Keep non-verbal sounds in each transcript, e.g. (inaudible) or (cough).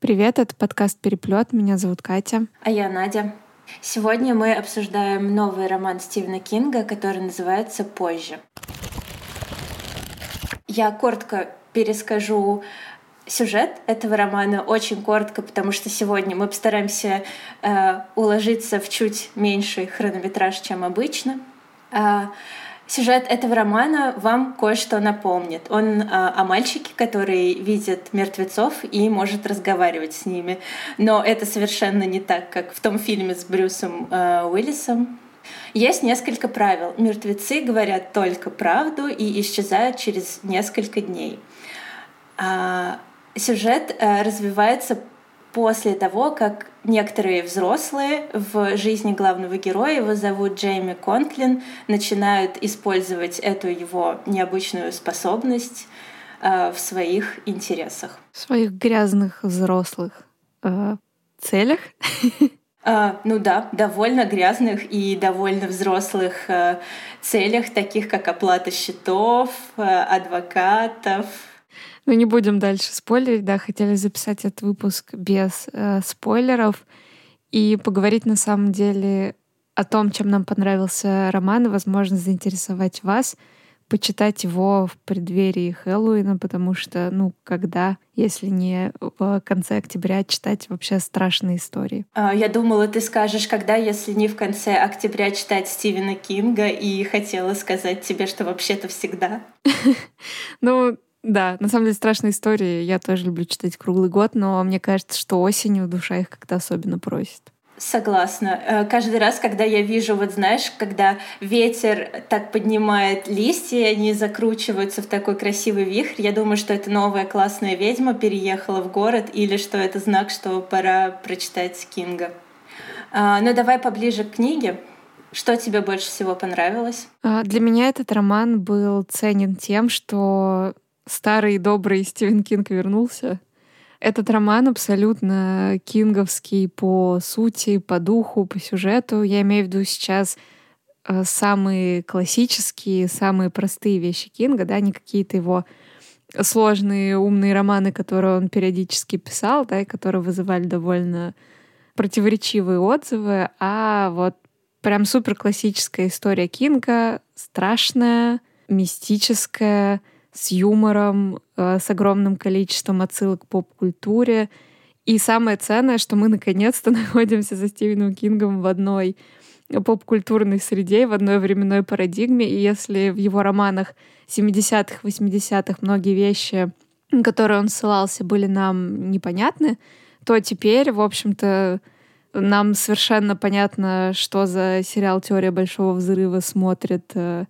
Привет, это подкаст «Переплет». Меня зовут Катя. А я Надя. Сегодня мы обсуждаем новый роман Стивена Кинга, который называется «Позже». Я коротко перескажу сюжет этого романа очень коротко, потому что сегодня мы постараемся э, уложиться в чуть меньший хронометраж, чем обычно. Э, сюжет этого романа вам кое-что напомнит. Он э, о мальчике, который видит мертвецов и может разговаривать с ними. Но это совершенно не так, как в том фильме с Брюсом э, Уиллисом. Есть несколько правил. Мертвецы говорят только правду и исчезают через несколько дней. А, сюжет э, развивается после того, как некоторые взрослые в жизни главного героя, его зовут Джейми Конклин, начинают использовать эту его необычную способность э, в своих интересах. В своих грязных взрослых э, целях? Uh, (laughs) ну да, довольно грязных и довольно взрослых uh, целях, таких как оплата счетов, uh, адвокатов, ну, не будем дальше спойлерить, да, хотели записать этот выпуск без э, спойлеров и поговорить на самом деле о том, чем нам понравился роман, и, возможно, заинтересовать вас, почитать его в преддверии Хэллоуина, потому что, ну, когда, если не в конце октября, читать вообще страшные истории? А, я думала, ты скажешь, когда, если не в конце октября, читать Стивена Кинга, и хотела сказать тебе, что вообще-то всегда. (laughs) Ну, да, на самом деле страшные истории. Я тоже люблю читать круглый год, но мне кажется, что осенью душа их как-то особенно просит. Согласна. Э, каждый раз, когда я вижу, вот знаешь, когда ветер так поднимает листья, они закручиваются в такой красивый вихрь, я думаю, что это новая классная ведьма переехала в город или что это знак, что пора прочитать Кинга. А, ну давай поближе к книге. Что тебе больше всего понравилось? А, для меня этот роман был ценен тем, что старый добрый Стивен Кинг вернулся. Этот роман абсолютно кинговский по сути, по духу, по сюжету. Я имею в виду сейчас э, самые классические, самые простые вещи Кинга, да, не какие-то его сложные умные романы, которые он периодически писал, да, и которые вызывали довольно противоречивые отзывы, а вот прям супер классическая история Кинга, страшная, мистическая, с юмором, э, с огромным количеством отсылок к поп-культуре. И самое ценное, что мы наконец-то (laughs) находимся за Стивеном Кингом в одной поп-культурной среде, в одной временной парадигме. И если в его романах 70-х, 80-х многие вещи, на которые он ссылался, были нам непонятны, то теперь, в общем-то, нам совершенно понятно, что за сериал «Теория большого взрыва» смотрит э,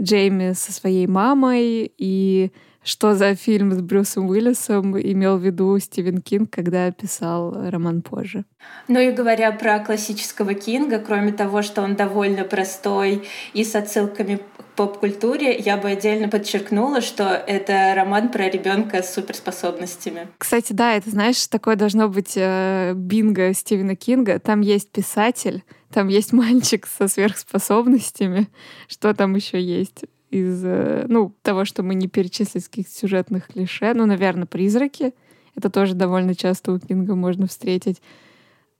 Джейми со своей мамой и что за фильм с Брюсом Уиллисом имел в виду Стивен Кинг, когда писал роман позже. Ну и говоря про классического Кинга, кроме того, что он довольно простой и с отсылками к поп-культуре, я бы отдельно подчеркнула, что это роман про ребенка с суперспособностями. Кстати, да, это, знаешь, такое должно быть э, бинго Стивена Кинга. Там есть писатель, там есть мальчик со сверхспособностями. Что там еще есть? Из, э, ну, того, что мы не перечислили каких-то сюжетных клише. Ну, наверное, призраки. Это тоже довольно часто у Кинга можно встретить.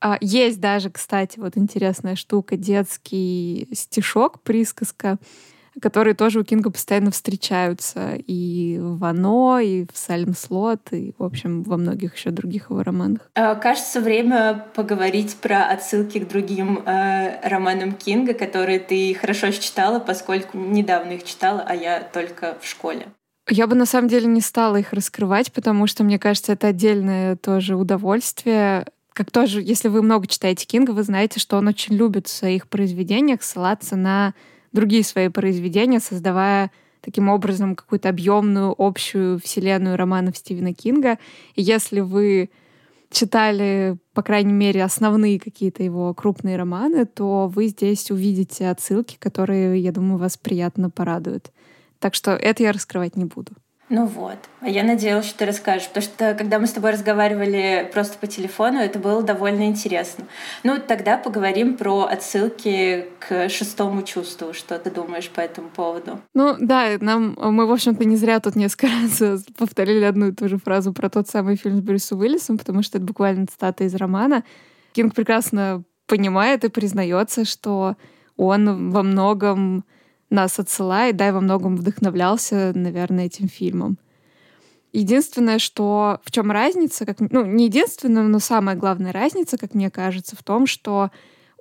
А, есть даже, кстати, вот интересная штука, детский стишок, присказка, которые тоже у Кинга постоянно встречаются и в «Оно», и в «Сальм Слот», и, в общем, во многих еще других его романах. А, кажется, время поговорить про отсылки к другим э, романам Кинга, которые ты хорошо читала, поскольку недавно их читала, а я только в школе. Я бы на самом деле не стала их раскрывать, потому что, мне кажется, это отдельное тоже удовольствие. Как тоже, если вы много читаете Кинга, вы знаете, что он очень любит в своих произведениях ссылаться на другие свои произведения, создавая таким образом какую-то объемную общую вселенную романов Стивена Кинга. И если вы читали, по крайней мере, основные какие-то его крупные романы, то вы здесь увидите отсылки, которые, я думаю, вас приятно порадуют. Так что это я раскрывать не буду. Ну вот. А я надеялась, что ты расскажешь, потому что когда мы с тобой разговаривали просто по телефону, это было довольно интересно. Ну, тогда поговорим про отсылки к шестому чувству. Что ты думаешь по этому поводу? Ну да, нам мы, в общем-то, не зря тут несколько (laughs) раз повторили одну и ту же фразу про тот самый фильм с Брюсом Уиллисом, потому что это буквально цитата из романа. Кинг прекрасно понимает и признается, что он во многом нас отсылает, да, и во многом вдохновлялся, наверное, этим фильмом. Единственное, что в чем разница, как, ну, не единственная, но самая главная разница, как мне кажется, в том, что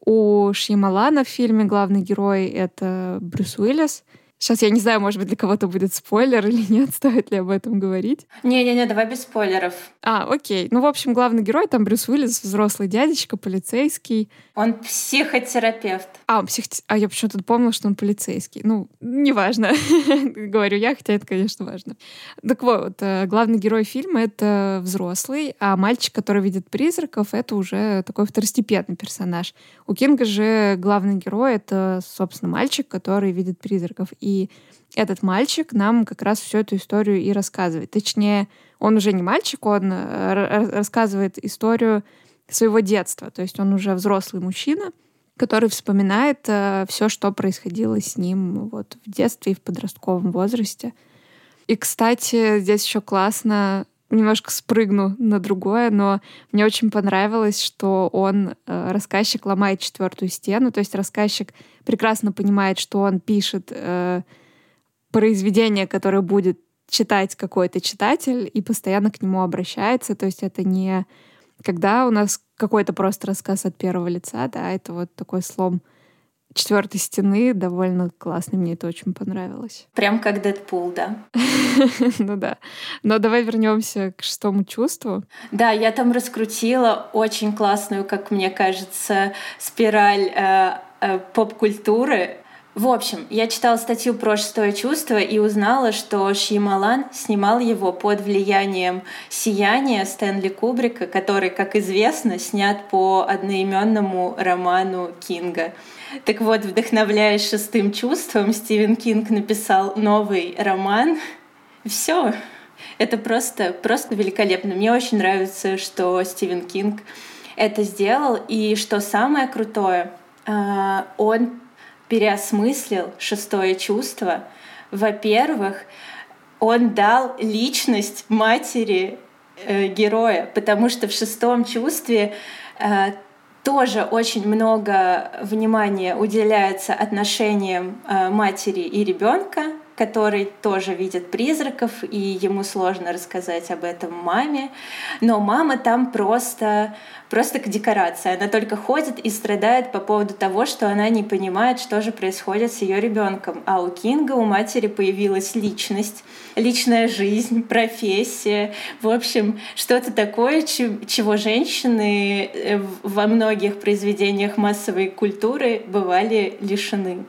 у Шьямалана в фильме главный герой — это Брюс Уиллис — Сейчас я не знаю, может быть, для кого-то будет спойлер или нет, (laughs) стоит ли об этом говорить. Не-не-не, давай без спойлеров. А, окей. Ну, в общем, главный герой там Брюс Уиллис, взрослый дядечка, полицейский. Он психотерапевт. А, он псих... а я почему-то помнила, что он полицейский. Ну, неважно. (laughs) Говорю я, хотя это, конечно, важно. Так вот, э, главный герой фильма — это взрослый, а мальчик, который видит призраков, это уже такой второстепенный персонаж. У Кинга же главный герой — это, собственно, мальчик, который видит призраков. И этот мальчик нам как раз всю эту историю и рассказывает. Точнее, он уже не мальчик, он э, рассказывает историю своего детства. То есть он уже взрослый мужчина, который вспоминает э, все, что происходило с ним вот в детстве и в подростковом возрасте. И, кстати, здесь еще классно немножко спрыгну на другое, но мне очень понравилось, что он, э, рассказчик, ломает четвертую стену, то есть рассказчик прекрасно понимает, что он пишет э, произведение, которое будет читать какой-то читатель, и постоянно к нему обращается. То есть это не когда у нас какой-то просто рассказ от первого лица, да, это вот такой слом четвертой стены довольно классный, мне это очень понравилось. Прям как Дэдпул, да? (laughs) Ну да. Но давай вернемся к шестому чувству. Да, я там раскрутила очень классную, как мне кажется, спираль э, поп-культуры. В общем, я читала статью про шестое чувство и узнала, что Шьямалан снимал его под влиянием «Сияния» Стэнли Кубрика, который, как известно, снят по одноименному роману Кинга. Так вот, вдохновляясь шестым чувством, Стивен Кинг написал новый роман. Все. Это просто, просто великолепно. Мне очень нравится, что Стивен Кинг это сделал. И что самое крутое, он переосмыслил шестое чувство. Во-первых, он дал личность матери э, героя, потому что в шестом чувстве э, тоже очень много внимания уделяется отношениям э, матери и ребенка, который тоже видит призраков, и ему сложно рассказать об этом маме. Но мама там просто, просто к декорации. Она только ходит и страдает по поводу того, что она не понимает, что же происходит с ее ребенком. А у Кинга, у матери появилась личность, личная жизнь, профессия. В общем, что-то такое, чего женщины э, во многих произведениях массовой культуры бывали лишены.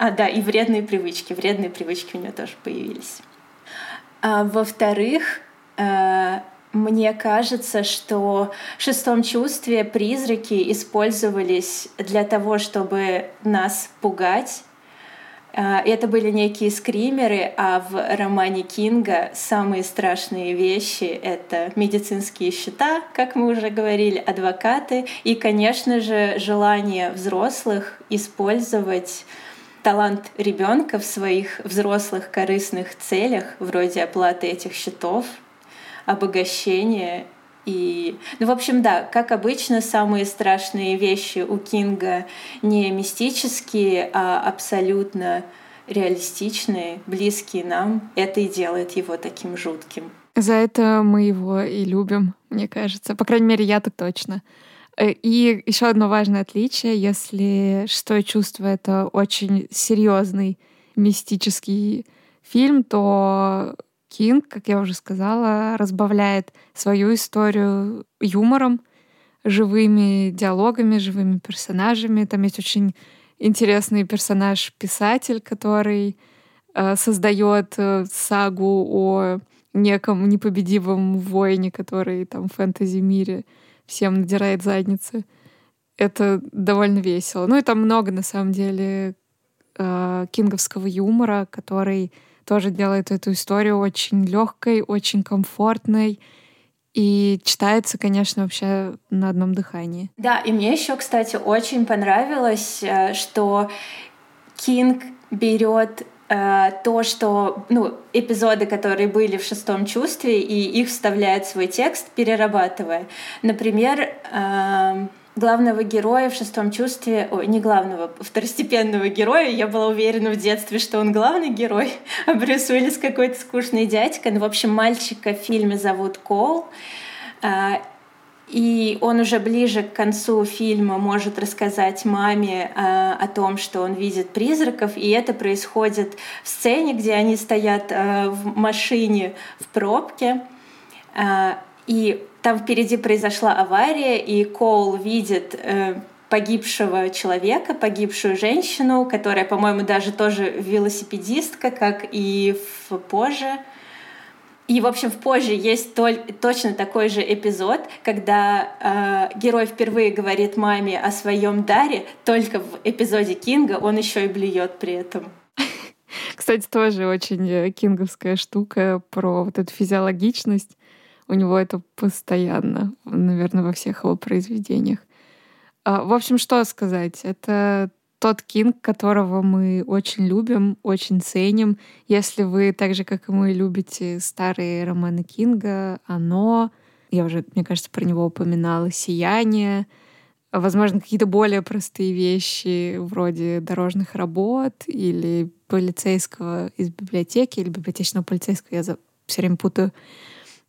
А, да, и вредные привычки. Вредные привычки у нее тоже появились. А, во-вторых, э, мне кажется, что в шестом чувстве призраки использовались для того, чтобы нас пугать. А, это были некие скримеры, а в романе Кинга самые страшные вещи — это медицинские счета, как мы уже говорили, адвокаты и, конечно же, желание взрослых использовать талант ребенка в своих взрослых корыстных целях, вроде оплаты этих счетов, обогащения и, ну, в общем, да, как обычно, самые страшные вещи у Кинга не мистические, а абсолютно реалистичные, близкие нам. Это и делает его таким жутким. За это мы его и любим, мне кажется. По крайней мере, я так точно. Э, и еще одно важное отличие, если «Шестое чувство» — это очень серьезный мистический фильм, то Кинг, как я уже сказала, разбавляет свою историю юмором, живыми диалогами, живыми персонажами. Там есть очень интересный персонаж-писатель, который э, создает э, сагу о неком непобедимом воине, который там в фэнтези-мире всем надирает задницы. Это довольно весело. Ну и там много, на самом деле, э, кинговского юмора, который тоже делает эту историю очень легкой, очень комфортной. И читается, конечно, вообще на одном дыхании. Да, и мне еще, кстати, очень понравилось, э, что Кинг берет то, что ну, эпизоды, которые были в шестом чувстве, и их вставляет свой текст, перерабатывая. Например, э, главного героя в шестом чувстве, ой, не главного, второстепенного героя, я была уверена в детстве, что он главный герой, (laughs) а Брюс Уиллис какой-то скучный дядька. Ну, в общем, мальчика в фильме зовут Кол, а, и он уже ближе к концу фильма может рассказать маме а, о том, что он видит призраков, и это происходит в сцене, где они стоят а, в машине в пробке. И там впереди произошла авария, и Коул видит э, погибшего человека, погибшую женщину, которая, по-моему, даже тоже велосипедистка, как и в позже. И, в общем, в позже есть толь, точно такой же эпизод, когда э, герой впервые говорит маме о своем даре, только в эпизоде Кинга он еще и блюет при этом. (laughs) Кстати, тоже очень э, кинговская штука про вот эту физиологичность. У него это постоянно, наверное, во всех его произведениях. А, в общем, что сказать? Это тот Кинг, которого мы очень любим, очень ценим. Если вы так же, как и мы, любите старые романы Кинга, «Оно», я уже, мне кажется, про него упоминала, «Сияние», возможно, какие-то более простые вещи вроде дорожных работ или полицейского из библиотеки или библиотечного полицейского, я все время путаю.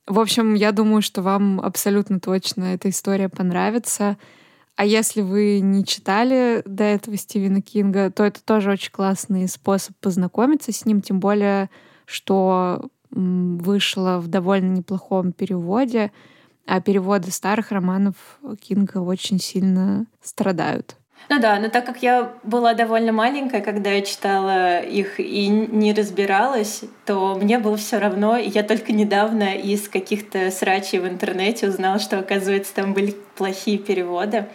В общем, я думаю, что вам абсолютно точно эта история понравится. А если вы не читали до этого Стивена Кинга, то это тоже очень классный способ познакомиться с ним, тем более, что вышло в довольно неплохом переводе, а переводы старых романов Кинга очень сильно страдают. Ну да, но так как я была довольно маленькая, когда я читала их и не разбиралась, то мне было все равно. И я только недавно из каких-то срачей в интернете узнала, что, оказывается, там были плохие переводы.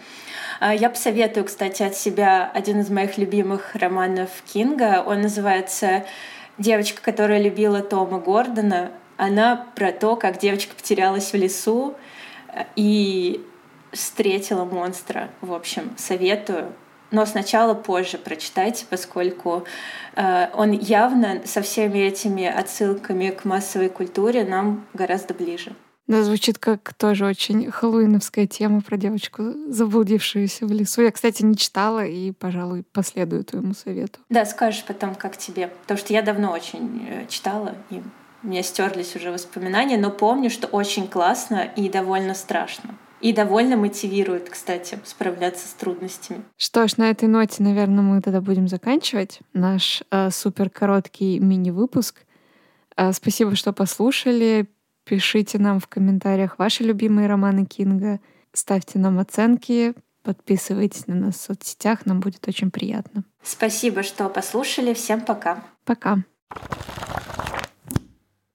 А, я посоветую, кстати, от себя один из моих любимых романов Кинга. Он называется «Девочка, которая любила Тома Гордона». Она про то, как девочка потерялась в лесу, и встретила монстра. В общем, советую. Но сначала позже прочитайте, поскольку э, он явно со всеми этими отсылками к массовой культуре нам гораздо ближе. Да, звучит как тоже очень хэллоуиновская тема про девочку, заблудившуюся в лесу. Я, кстати, не читала и, пожалуй, последую твоему совету. Да, скажешь потом, как тебе. Потому что я давно очень э, читала, и у меня стерлись уже воспоминания, но помню, что очень классно и довольно страшно. И довольно мотивирует, кстати, справляться с трудностями. Что ж, на этой ноте, наверное, мы тогда будем заканчивать наш э, супер короткий мини-выпуск. Э, спасибо, что послушали. Пишите нам в комментариях ваши любимые романы Кинга. Ставьте нам оценки, подписывайтесь на нас в соцсетях, нам будет очень приятно. Спасибо, что послушали. Всем пока. Пока.